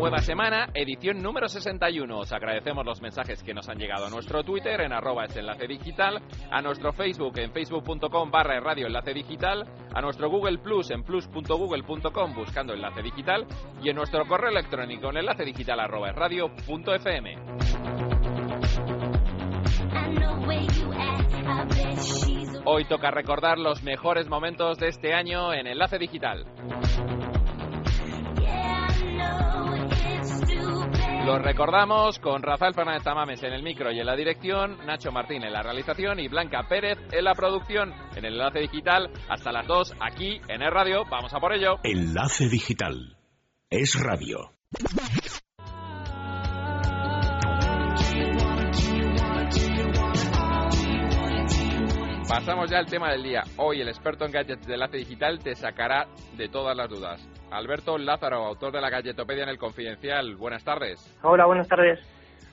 Nueva semana, edición número 61. Os agradecemos los mensajes que nos han llegado a nuestro Twitter en arroba es enlace digital, a nuestro Facebook en facebook.com barra radio enlace digital, a nuestro Google Plus en plus.google.com buscando enlace digital y en nuestro correo electrónico en enlace digital arroba radio punto fm. Hoy toca recordar los mejores momentos de este año en Enlace Digital. Los recordamos con Rafael Fernández Tamames en el micro y en la dirección, Nacho Martín en la realización y Blanca Pérez en la producción. En el enlace digital, hasta las 2 aquí en el radio. Vamos a por ello. Enlace digital. Es radio. Pasamos ya al tema del día. Hoy el experto en gadgets de enlace digital te sacará de todas las dudas. Alberto Lázaro, autor de la Galletopedia en el Confidencial. Buenas tardes. Hola, buenas tardes.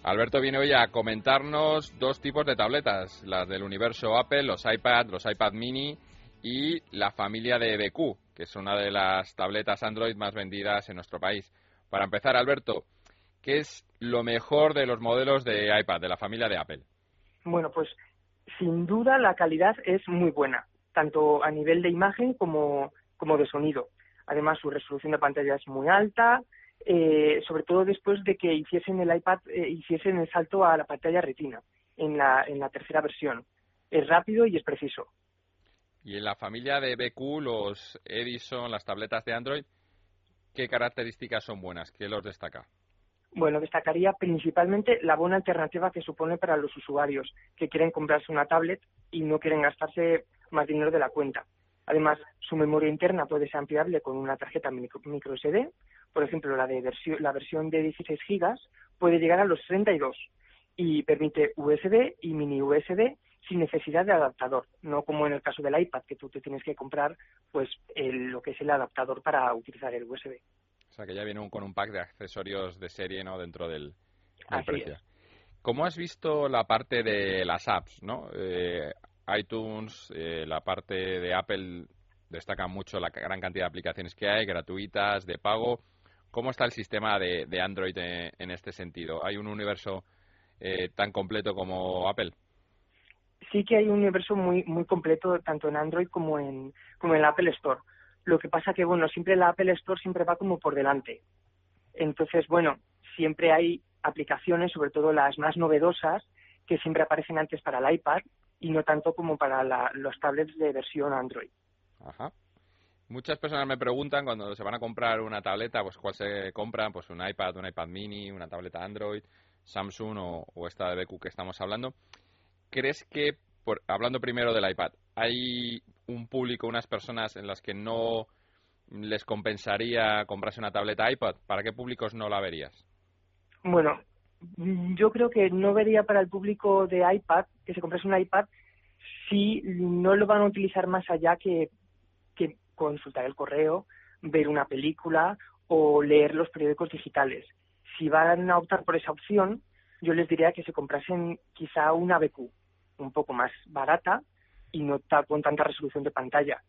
Alberto viene hoy a comentarnos dos tipos de tabletas, las del universo Apple, los iPad, los iPad mini y la familia de BQ, que es una de las tabletas Android más vendidas en nuestro país. Para empezar, Alberto, ¿qué es lo mejor de los modelos de iPad, de la familia de Apple? Bueno, pues sin duda la calidad es muy buena, tanto a nivel de imagen como, de sonido. Además, su resolución de pantalla es muy alta, eh, sobre todo después de que hiciesen el iPad, eh, hiciesen el salto a la pantalla retina en la, en la tercera versión. Es rápido y es preciso. Y en la familia de BQ, los Edison, las tabletas de Android, ¿qué características son buenas? ¿Qué los destaca? Bueno, destacaría principalmente la buena alternativa que supone para los usuarios que quieren comprarse una tablet y no quieren gastarse más dinero de la cuenta. Además, su memoria interna puede ser ampliable con una tarjeta micro, SD. Por ejemplo, la, de versión, la versión de 16 GB puede llegar a los 32 y permite USB y mini USB sin necesidad de adaptador, no como en el caso del iPad, que tú te tienes que comprar pues el, lo que es el adaptador para utilizar el USB. O sea, que ya viene un, con un pack de accesorios de serie no dentro del, del precio. Es. ¿Cómo has visto la parte de las apps? ¿no? Eh, iTunes, eh, la parte de Apple destaca mucho la gran cantidad de aplicaciones que hay, gratuitas, de pago. ¿Cómo está el sistema de, de Android en, en, este sentido? ¿Hay un universo eh, tan completo como Apple? Sí que hay un universo muy muy completo tanto en Android como en como en la Apple Store. Lo que pasa que bueno, siempre la Apple Store siempre va como por delante. Entonces, bueno, siempre hay aplicaciones, sobre todo las más novedosas, que siempre aparecen antes para el iPad y no tanto como para la, los tablets de versión Android. Ajá. Muchas personas me preguntan cuando se van a comprar una tableta, pues cuál se compran, pues un iPad, un iPad mini, una tableta Android, Samsung o, o esta de BQ que estamos hablando. ¿Crees que, por, hablando primero del iPad, hay un público, unas personas en las que no les compensaría comprarse una tableta iPad? ¿Para qué públicos no la verías? Bueno, yo creo que no vería para el público de iPad que se comprase un iPad si no lo van a utilizar más allá que, consultar el correo, ver una película o leer los periódicos digitales. Si van a optar por esa opción, yo les diría que se comprasen quizá una BQ, un poco más barata y no con tanta resolución de pantalla.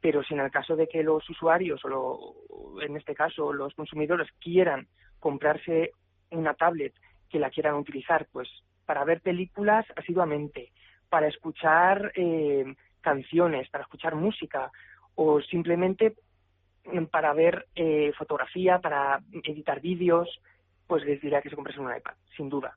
Pero si en el caso de que los usuarios o lo, en este caso los consumidores quieran comprarse una tablet que la quieran utilizar pues para ver películas asiduamente, para escuchar eh, canciones, para escuchar música o simplemente para ver eh, fotografía, para editar vídeos, pues les diría que se comprasen un iPad, sin duda.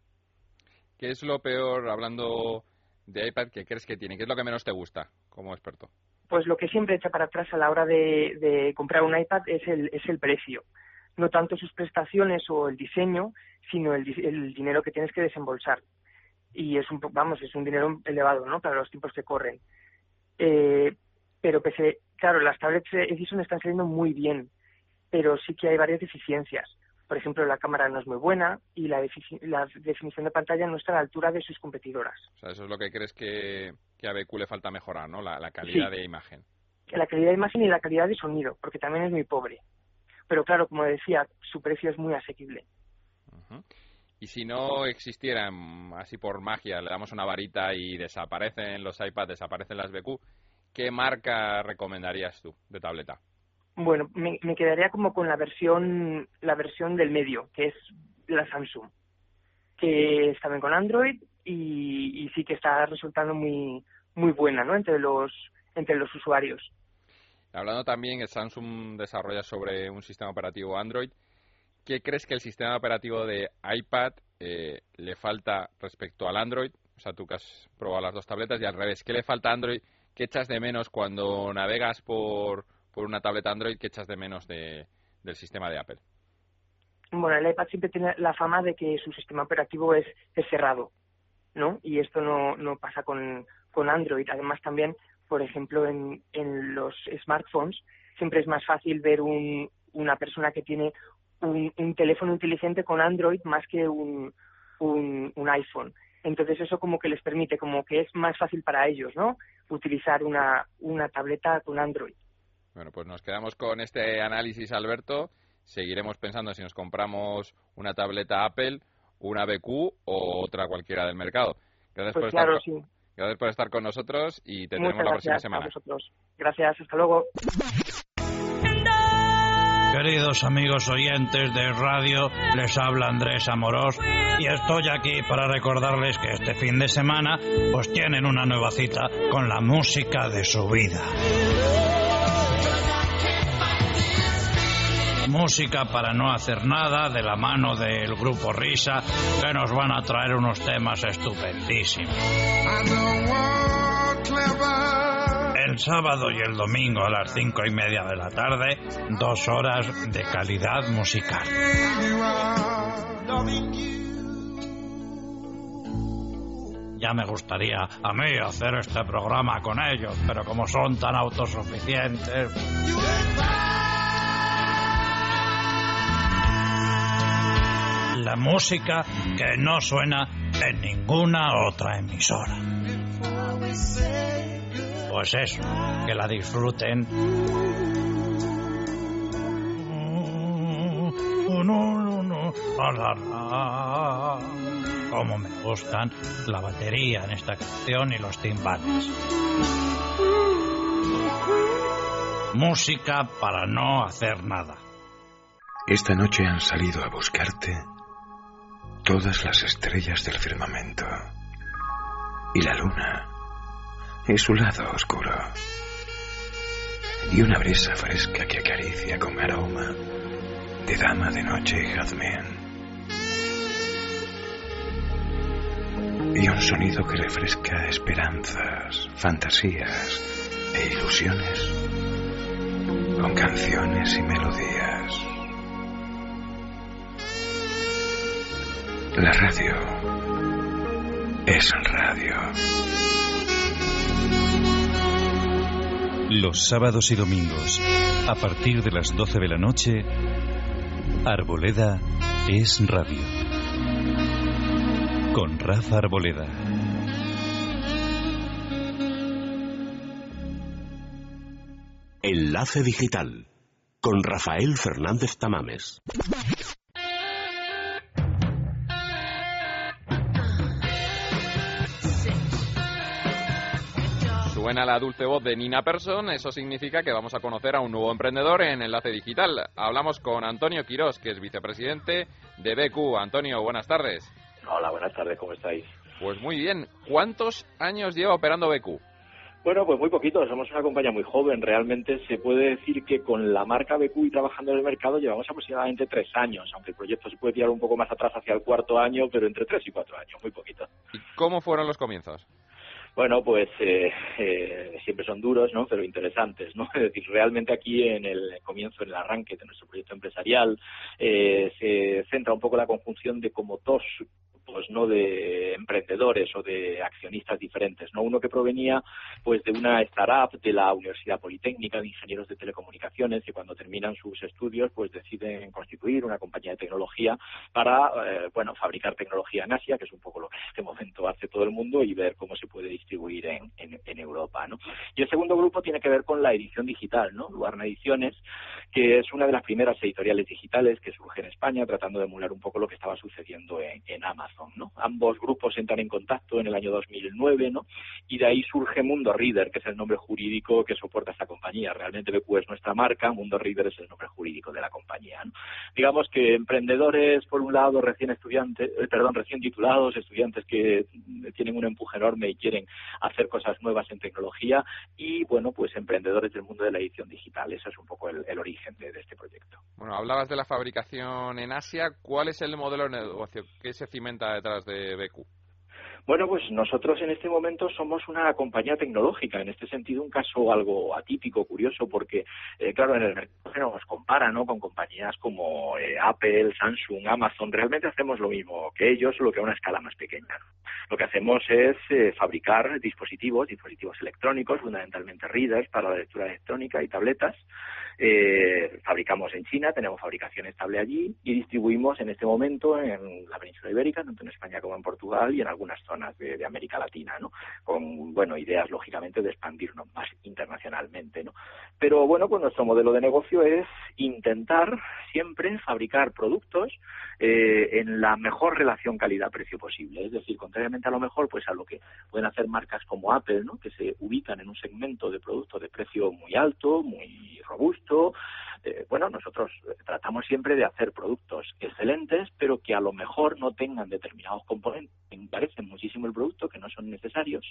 ¿Qué es lo peor, hablando de iPad, que crees que tiene? ¿Qué es lo que menos te gusta como experto? Pues lo que siempre echa para atrás a la hora de, de comprar un iPad es el, es el precio. No tanto sus prestaciones o el diseño, sino el, dinero que tienes que desembolsar. Y es un, vamos, es un dinero elevado, ¿no? Para los tiempos que corren. Eh, pero pese, claro, las tablets Edison están saliendo muy bien, pero sí que hay varias deficiencias. Por ejemplo, la cámara no es muy buena y la, la definición de pantalla no está a la altura de sus competidoras. O sea, eso es lo que crees que, que a BQ le falta mejorar, ¿no? La, la calidad sí. de imagen. la calidad de imagen y la calidad de sonido, porque también es muy pobre. Pero claro, como decía, su precio es muy asequible. Y si no existieran, así por magia, le damos una varita y desaparecen los iPads, desaparecen las BQ, ¿qué marca recomendarías tú de tableta? Bueno, me, quedaría como con la versión, la versión del medio, que es la Samsung, que está bien con Android y, y sí que está resultando muy, muy buena, ¿no? Entre los, entre los usuarios. Hablando también que Samsung desarrolla sobre un sistema operativo Android, ¿qué crees que el sistema operativo de iPad eh, le falta respecto al Android? O sea, tú que has probado las dos tabletas y al revés, ¿qué le falta a Android? ¿Qué echas de menos cuando navegas por, por una tableta Android? ¿Qué echas de menos de, del sistema de Apple? Bueno, el iPad siempre tiene la fama de que su sistema operativo es, es cerrado, ¿no? Y esto no, no pasa con, con Android. Además, también, por ejemplo, en, en los smartphones siempre es más fácil ver un, una persona que tiene un, teléfono inteligente con Android más que un, un, iPhone. Entonces eso como que les permite, como que es más fácil para ellos, ¿no? Utilizar una, una tableta con Android. Bueno, pues nos quedamos con este análisis, Alberto. Seguiremos pensando si nos compramos una tableta Apple, una BQ o otra cualquiera del mercado. Gracias, pues por, claro, estar, gracias por estar con nosotros y te tenemos la próxima semana. Gracias, hasta luego. Queridos amigos oyentes de radio, les habla Andrés Amorós y estoy aquí para recordarles que este fin de semana pues tienen una nueva cita con la música de su vida. Música para no hacer nada de la mano del grupo Risa que nos van a traer unos temas estupendísimos el sábado y el domingo a las cinco y media de la tarde, dos horas de calidad musical. Ya me gustaría a mí hacer este programa con ellos, pero como son tan autosuficientes... La música que no suena en ninguna otra emisora. Pues eso, que la disfruten. Como me gustan la batería en esta canción y los timbales. Música para no hacer nada. Esta noche han salido a buscarte todas las estrellas del firmamento y la luna y su lado oscuro. Y una brisa fresca que acaricia con aroma de dama de noche y jazmín. Y un sonido que refresca esperanzas, fantasías e ilusiones con canciones y melodías. La radio es radio. Los sábados y domingos, a partir de las 12 de la noche, Arboleda es radio. Con Rafa Arboleda. Enlace Digital con Rafael Fernández Tamames. Suena la dulce voz de Nina Persson, eso significa que vamos a conocer a un nuevo emprendedor en Enlace Digital. Hablamos con Antonio Quirós, que es vicepresidente de BQ. Antonio, buenas tardes. Hola, buenas tardes, ¿cómo estáis? Pues muy bien. ¿Cuántos años lleva operando BQ? Bueno, pues muy poquito, somos una compañía muy joven. Realmente se puede decir que con la marca BQ y trabajando en el mercado llevamos aproximadamente tres años, aunque el proyecto se puede tirar un poco más atrás hacia el cuarto año, pero entre tres y cuatro años, muy poquito. ¿Y cómo fueron los comienzos? Bueno, pues eh, eh, siempre son duros, ¿no? Pero interesantes, ¿no? Es decir, realmente aquí en el comienzo, en el arranque de nuestro proyecto empresarial, eh, se centra un poco la conjunción de como dos grupos, ¿no? De emprendedores o de accionistas diferentes, ¿no? Uno que provenía, pues, de una startup de la Universidad Politécnica de Ingenieros de Telecomunicaciones que cuando terminan sus estudios, pues, deciden constituir una compañía de tecnología para, eh, bueno, fabricar tecnología en Asia, que es un poco lo que en este momento hace todo el mundo, y ver cómo se puede distribuir en, en, en Europa, ¿no? Y el segundo grupo tiene que ver con la edición digital, ¿no? Luarna Ediciones, que es una de las primeras editoriales digitales que surge en España, tratando de emular un poco lo que estaba sucediendo en, en Amazon, Ambos grupos entran en contacto en el año 2009, ¿no? Y de ahí surge Mundo Reader, que es el nombre jurídico que soporta esta compañía. Realmente BQ es nuestra marca, Mundo Reader es el nombre jurídico de la compañía, ¿no? Digamos que emprendedores, por un lado, recién estudiantes, eh, perdón, recién titulados, estudiantes que tienen un empuje enorme y quieren hacer cosas nuevas en tecnología y, bueno, pues emprendedores del mundo de la edición digital. Ese es un poco el, el origen de, de, este proyecto. Bueno, hablabas de la fabricación en Asia. ¿Cuál es el modelo de negocio que se cimenta detrás de BQ? Bueno, pues nosotros en este momento somos una compañía tecnológica, en este sentido un caso algo atípico, curioso, porque, eh, claro, en el mercado nos compara ¿no? con compañías como eh, Apple, Samsung, Amazon, realmente hacemos lo mismo que ellos, solo que a una escala más pequeña. Lo que hacemos es eh, fabricar dispositivos, dispositivos electrónicos, fundamentalmente readers para la lectura electrónica y tabletas, eh, fabricamos en China, tenemos fabricación estable allí y distribuimos en este momento en la península ibérica, tanto en España como en Portugal y en algunas zonas de, de América Latina, ¿no? Con, bueno, ideas lógicamente de expandirnos más internacionalmente, ¿no? Pero bueno, pues nuestro modelo de negocio es intentar siempre fabricar productos eh, en la mejor relación calidad-precio posible. Es decir, contrariamente a lo mejor, pues a lo que pueden hacer marcas como Apple, ¿no? Que se ubican en un segmento de productos de precio muy alto, muy robusto. Eh, bueno, nosotros tratamos siempre de hacer productos excelentes, pero que a lo mejor no tengan determinados componentes que encarecen muchísimo el producto, que no son necesarios,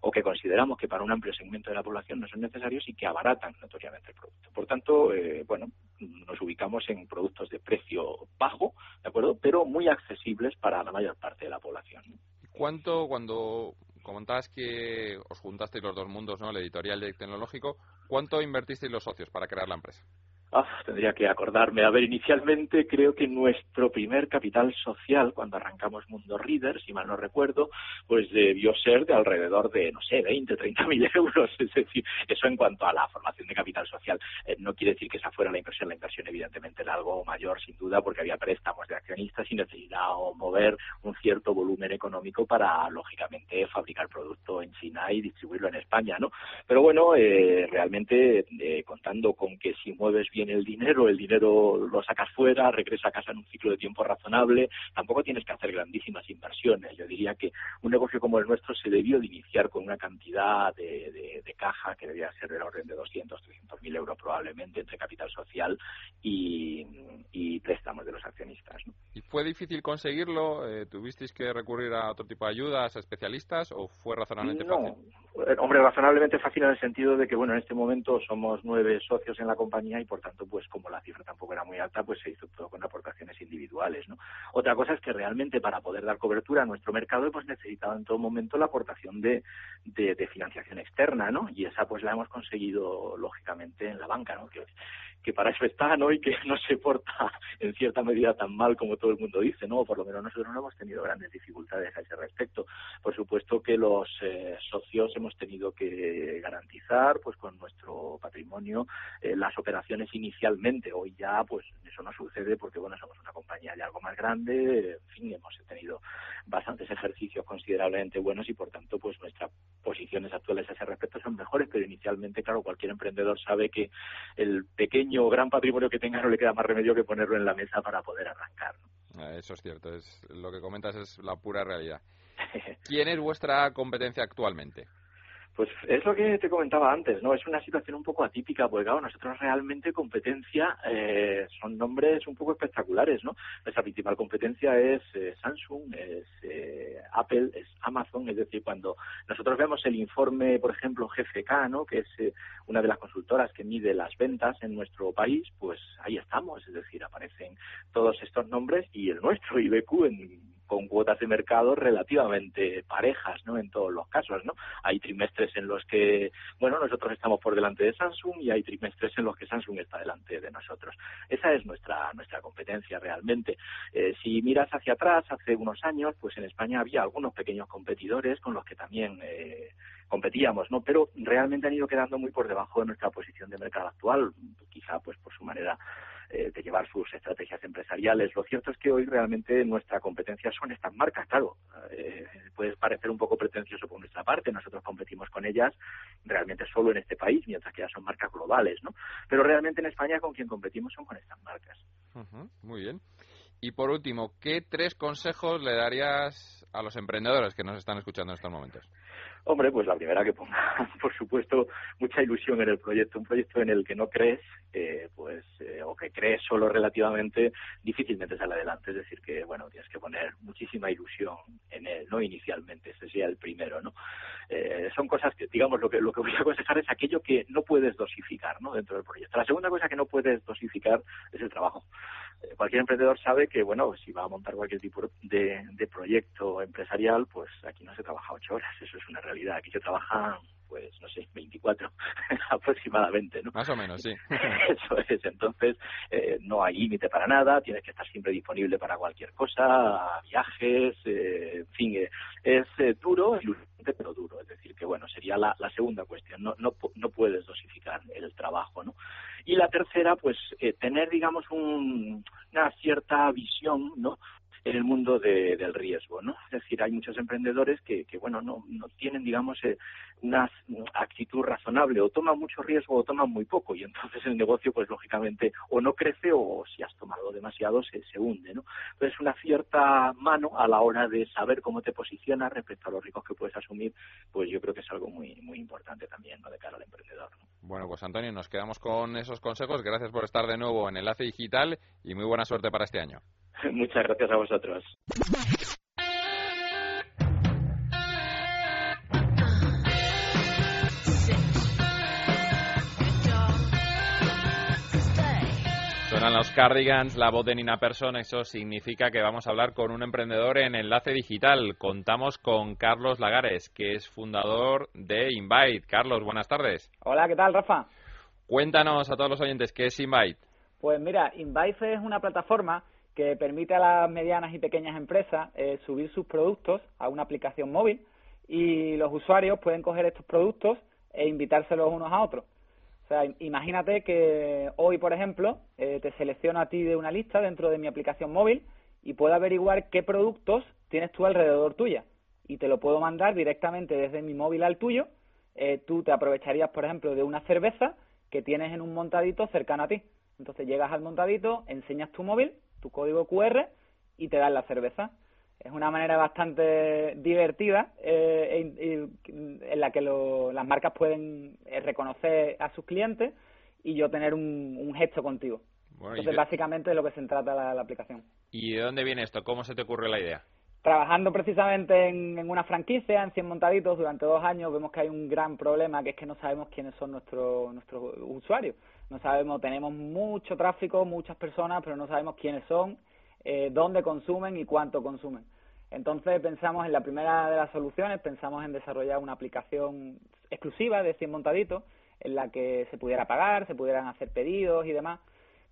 o que consideramos que para un amplio segmento de la población no son necesarios y que abaratan notoriamente el producto. Por tanto, eh, bueno, nos ubicamos en productos de precio bajo, ¿de acuerdo? Pero muy accesibles para la mayor parte de la población. ¿Cuánto, cuando comentabas que os juntasteis los dos mundos, ¿no? El editorial y el tecnológico, ¿cuánto invertisteis los socios para crear la empresa? Ah, tendría que acordarme. A ver, inicialmente creo que nuestro primer capital social, cuando arrancamos Mundo Reader, si mal no recuerdo, pues debió ser de alrededor de, no sé, 20, 30 mil euros. Es decir, eso en cuanto a la formación de capital social. Eh, no quiere decir que esa fuera la inversión. La inversión, evidentemente, era algo mayor, sin duda, porque había préstamos de accionistas y necesitaba mover un cierto volumen económico para, lógicamente, fabricar producto en China y distribuirlo en España, ¿no? Pero bueno, eh, realmente, eh, contando con que si mueves bien el dinero, el dinero lo sacas fuera, regresa a casa en un ciclo de tiempo razonable, tampoco tienes que hacer grandísimas inversiones. Yo diría que un negocio como el nuestro se debió de iniciar con una cantidad de, de, de caja que debía ser del orden de 200, 300 mil euros probablemente entre capital social y, y préstamos de los accionistas. ¿no? ¿Y fue difícil conseguirlo? Eh, ¿Tuvisteis que recurrir a otro tipo de ayudas, a especialistas o fue razonablemente no, fácil? Hombre, razonablemente fácil en el sentido de que, bueno, en este momento somos nueve socios en la compañía y, por tanto, pues como la cifra tampoco era muy alta, pues se hizo todo con aportaciones individuales, ¿no? Otra cosa es que realmente para poder dar cobertura a nuestro mercado, pues necesitaba en todo momento la aportación de, de, financiación externa, ¿no? Y esa pues la hemos conseguido lógicamente en la banca, ¿no? Que, que para eso está, ¿no? Y que no se porta en cierta medida tan mal como todo el mundo dice, ¿no? Por lo menos nosotros no hemos tenido grandes dificultades a ese respecto. Por supuesto que los eh, socios hemos tenido que garantizar, pues con nuestro patrimonio, eh, las operaciones inicialmente. Hoy ya, pues eso no sucede porque, bueno, somos una compañía de algo más grande, en fin, hemos tenido bastantes ejercicios considerablemente buenos y, por tanto, pues nuestras posiciones actuales a ese respecto son mejores, pero inicialmente, claro, cualquier emprendedor sabe que el pequeño o gran patrimonio que tenga no le queda más remedio que ponerlo en la mesa para poder arrancar. ¿no? Eso es cierto, es, lo que comentas es la pura realidad. ¿Quién es vuestra competencia actualmente? Pues es lo que te comentaba antes, ¿no? Es una situación un poco atípica, porque claro, nosotros realmente competencia eh, son nombres un poco espectaculares, ¿no? Nuestra principal competencia es eh, Samsung, es eh, Apple, es Amazon, es decir, cuando nosotros vemos el informe, por ejemplo, GFK, ¿no? Que es eh, una de las consultoras que mide las ventas en nuestro país, pues ahí estamos, es decir, aparecen todos estos nombres y el nuestro, IBQ, en con cuotas de mercado relativamente parejas, ¿no? En todos los casos, ¿no? Hay trimestres en los que, bueno, nosotros estamos por delante de Samsung y hay trimestres en los que Samsung está delante de nosotros. Esa es nuestra nuestra competencia realmente. Eh, si miras hacia atrás, hace unos años, pues en España había algunos pequeños competidores con los que también eh, competíamos, ¿no? Pero realmente han ido quedando muy por debajo de nuestra posición de mercado actual, quizá pues por su manera eh, de llevar sus estrategias empresariales. Lo cierto es que hoy realmente nuestra competencia son estas marcas, claro. Eh, puede parecer un poco pretencioso por nuestra parte, nosotros competimos con ellas realmente solo en este país, mientras que ya son marcas globales, ¿no? Pero realmente en España con quien competimos son con estas marcas. muy bien. Y por último, ¿qué tres consejos le darías a los emprendedores que nos están escuchando en estos momentos? Hombre, pues la primera que ponga, por supuesto, mucha ilusión en el proyecto. Un proyecto en el que no crees, eh, pues, eh, o que crees solo relativamente, difícilmente sale adelante. Es decir, que, bueno, tienes que poner muchísima ilusión en él, ¿no? Inicialmente, ese sería el primero, ¿no? Eh, son cosas que, digamos, lo que, lo que voy a aconsejar es aquello que no puedes dosificar, ¿no? Dentro del proyecto. La segunda cosa que no puedes dosificar es el trabajo. Eh, cualquier emprendedor sabe que, bueno, si va a montar cualquier tipo de, de proyecto empresarial, pues aquí no se trabaja ocho horas, eso es una realidad. Aquí se trabaja pues no sé, 24 aproximadamente, ¿no? Más o menos, sí. Eso es, entonces eh, no hay límite para nada, tienes que estar siempre disponible para cualquier cosa, viajes, eh, en fin, eh, es eh, duro, pero duro, es decir, que bueno, sería la, la segunda cuestión, no, no, no puedes dosificar el trabajo, ¿no? Y la tercera, pues eh, tener, digamos, un, una cierta visión, ¿no? En el mundo de, del riesgo, ¿no? Es decir, hay muchos emprendedores que, que bueno, no, no tienen, digamos, eh, una actitud razonable, o toman mucho riesgo o toman muy poco, y entonces el negocio, pues lógicamente, o no crece o si has tomado demasiado se, se hunde, ¿no? Entonces, una cierta mano a la hora de saber cómo te posicionas respecto a los riesgos que puedes asumir, pues yo creo que es algo muy, muy importante también, ¿no? De cara al emprendedor, ¿no? Bueno, pues Antonio, nos quedamos con esos consejos. Gracias por estar de nuevo en Enlace Digital y muy buena suerte para este año. Muchas gracias a vosotros. Suenan los Cardigans, la voz de Nina Persson, eso significa que vamos a hablar con un emprendedor en Enlace Digital. Contamos con Carlos Lagares, que es fundador de Invite. Carlos, buenas tardes. Hola, ¿qué tal, Rafa? Cuéntanos a todos los oyentes, ¿qué es Invite? Pues mira, Invite es una plataforma que permite a las medianas y pequeñas empresas eh, subir sus productos a una aplicación móvil y los usuarios pueden coger estos productos e invitárselos unos a otros. O sea, imagínate que hoy, por ejemplo, eh, te selecciono a ti de una lista dentro de mi aplicación móvil y puedo averiguar qué productos tienes tú alrededor tuya. Y te lo puedo mandar directamente desde mi móvil al tuyo. Eh, tú te aprovecharías, por ejemplo, de una cerveza que tienes en un montadito cercano a ti. Entonces llegas al montadito, enseñas tu móvil, tu código QR y te dan la cerveza. Es una manera bastante divertida eh, en la que lo, las marcas pueden eh, reconocer a sus clientes y yo tener un, un gesto contigo. Bueno, Entonces, básicamente de lo que se trata la, la, aplicación. ¿Y de dónde viene esto? ¿Cómo se te ocurre la idea? Trabajando precisamente en, en, una franquicia, en 100 montaditos, durante dos años, vemos que hay un gran problema, que es que no sabemos quiénes son nuestros nuestros usuarios. No sabemos, tenemos mucho tráfico, muchas personas, pero no sabemos quiénes son, eh, dónde consumen y cuánto consumen. Entonces pensamos en la primera de las soluciones, pensamos en desarrollar una aplicación exclusiva de 100 montaditos, en la que se pudiera pagar, se pudieran hacer pedidos y demás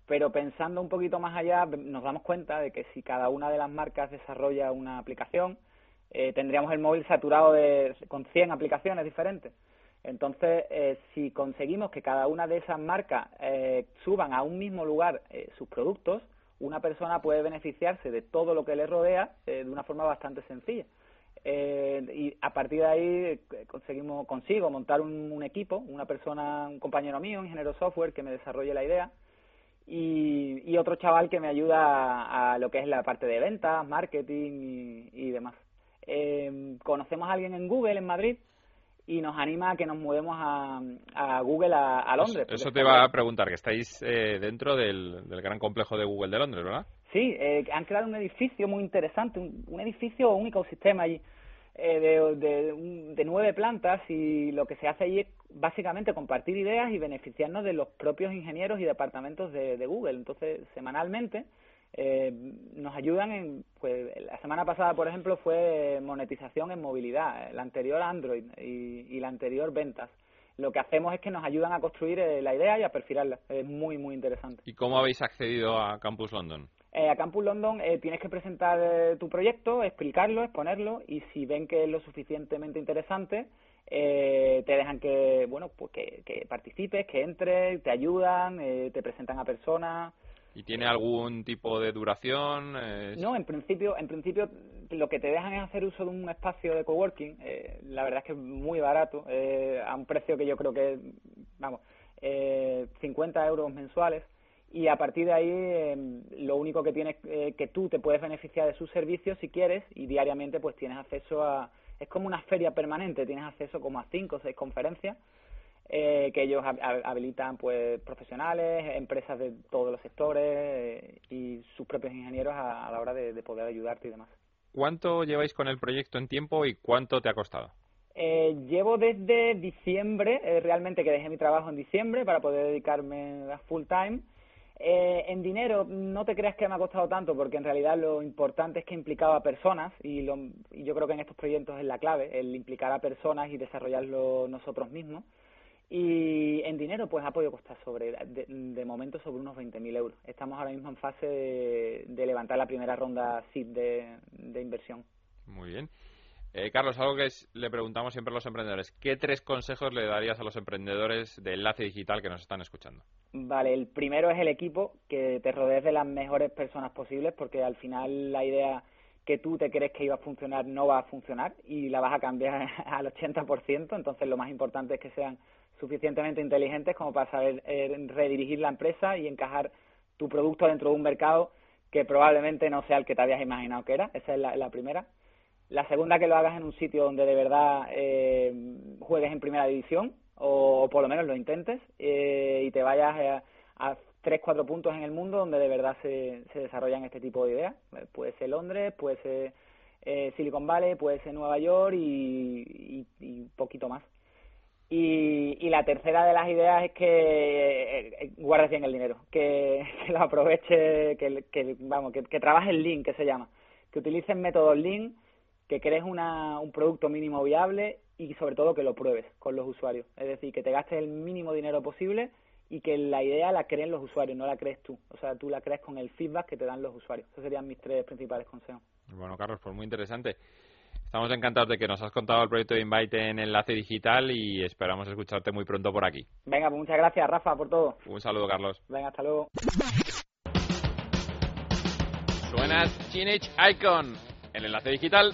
pero pensando un poquito más allá nos damos cuenta de que si cada una de las marcas desarrolla una aplicación, eh, tendríamos el móvil saturado de, con 100 aplicaciones diferentes. Entonces, eh, si conseguimos que cada una de esas marcas eh, suban a un mismo lugar eh, sus productos, una persona puede beneficiarse de todo lo que le rodea eh, de una forma bastante sencilla. Eh, y a partir de ahí conseguimos consigo montar un, equipo, una persona, un compañero mío, ingeniero software, que me desarrolle la idea, y, y, otro chaval que me ayuda a, lo que es la parte de ventas, marketing y, y demás. Eh, conocemos a alguien en Google en Madrid y nos anima a que nos mudemos a, a Google a, a Londres. Eso, eso te va a preguntar, que estáis eh, dentro del, del, gran complejo de Google de Londres, ¿verdad? Sí, eh, han creado un edificio muy interesante, un, un edificio, un ecosistema allí eh, de, de, de, nueve plantas y lo que se hace allí es básicamente compartir ideas y beneficiarnos de los propios ingenieros y departamentos de, de Google. Entonces, semanalmente eh, nos ayudan en, pues la semana pasada, por ejemplo, fue monetización en movilidad, la anterior Android y, y la anterior ventas. Lo que hacemos es que nos ayudan a construir eh, la idea y a perfilarla. Es muy, muy interesante. ¿Y cómo habéis accedido a Campus London? Eh, a Campus London eh, tienes que presentar eh, tu proyecto, explicarlo, exponerlo y si ven que es lo suficientemente interesante, eh, te dejan que, bueno, pues que, que participes, que entres, te ayudan, eh, te presentan a personas. ¿Y tiene algún tipo de duración? ¿Es- No, en principio, en principio lo que te dejan es hacer uso de un espacio de coworking. Eh, la verdad es que es muy barato, eh, a un precio que yo creo que, vamos, eh, 50 euros mensuales. Y a partir de ahí, eh, lo único que tienes eh, que tú te puedes beneficiar de sus servicios si quieres y diariamente pues tienes acceso a es como una feria permanente, tienes acceso como a cinco o seis conferencias eh, que ellos hab- hab- habilitan pues profesionales, empresas de todos los sectores eh, y sus propios ingenieros a, a la hora de, de poder ayudarte y demás. ¿Cuánto lleváis con el proyecto en tiempo y cuánto te ha costado? Eh, llevo desde diciembre, eh, realmente que dejé mi trabajo en diciembre para poder dedicarme a full time. Eh, en dinero, no te creas que me ha costado tanto, porque en realidad lo importante es que implicaba a personas y, lo, y yo creo que en estos proyectos es la clave, el implicar a personas y desarrollarlo nosotros mismos. Y en dinero, pues ha podido costar sobre, de, de momento, sobre unos 20.000 euros. Estamos ahora mismo en fase de, de levantar la primera ronda SID de, de inversión. Muy bien. Eh, Carlos, algo que es- le preguntamos siempre a los emprendedores. ¿Qué tres consejos le darías a los emprendedores de enlace digital que nos están escuchando? Vale, el primero es el equipo, que te rodees de las mejores personas posibles, porque al final la idea que tú te crees que iba a funcionar no va a funcionar y la vas a cambiar al 80%, entonces lo más importante es que sean suficientemente inteligentes como para saber eh, redirigir la empresa y encajar tu producto dentro de un mercado que probablemente no sea el que te habías imaginado que era, esa es la, la primera. La segunda, que lo hagas en un sitio donde de verdad eh, juegues en primera división, o, por lo menos lo intentes, eh, y te vayas a, a tres, cuatro puntos en el mundo donde de verdad se, se desarrollan este tipo de ideas. Eh, Puede ser Londres, puede ser eh, Silicon Valley, puede ser Nueva York y, y, y poquito más. Y, y la tercera de las ideas es que eh, eh, guardes bien el dinero, que, que lo aproveche, que, que vamos, que, que trabajes Lean, que se llama, que utilices métodos Lean, que crees una, un producto mínimo viable y sobre todo que lo pruebes con los usuarios. Es decir, que te gastes el mínimo dinero posible y que la idea la creen los usuarios, no la crees tú. O sea, tú la crees con el feedback que te dan los usuarios. Esos serían mis tres principales consejos. Bueno, Carlos, pues muy interesante. Estamos encantados de que nos has contado el proyecto de Invite en Enlace Digital y esperamos escucharte muy pronto por aquí. Venga, pues muchas gracias, Rafa, por todo. Un saludo, Carlos. Venga, hasta luego. Suena Teenage Icon en Enlace Digital.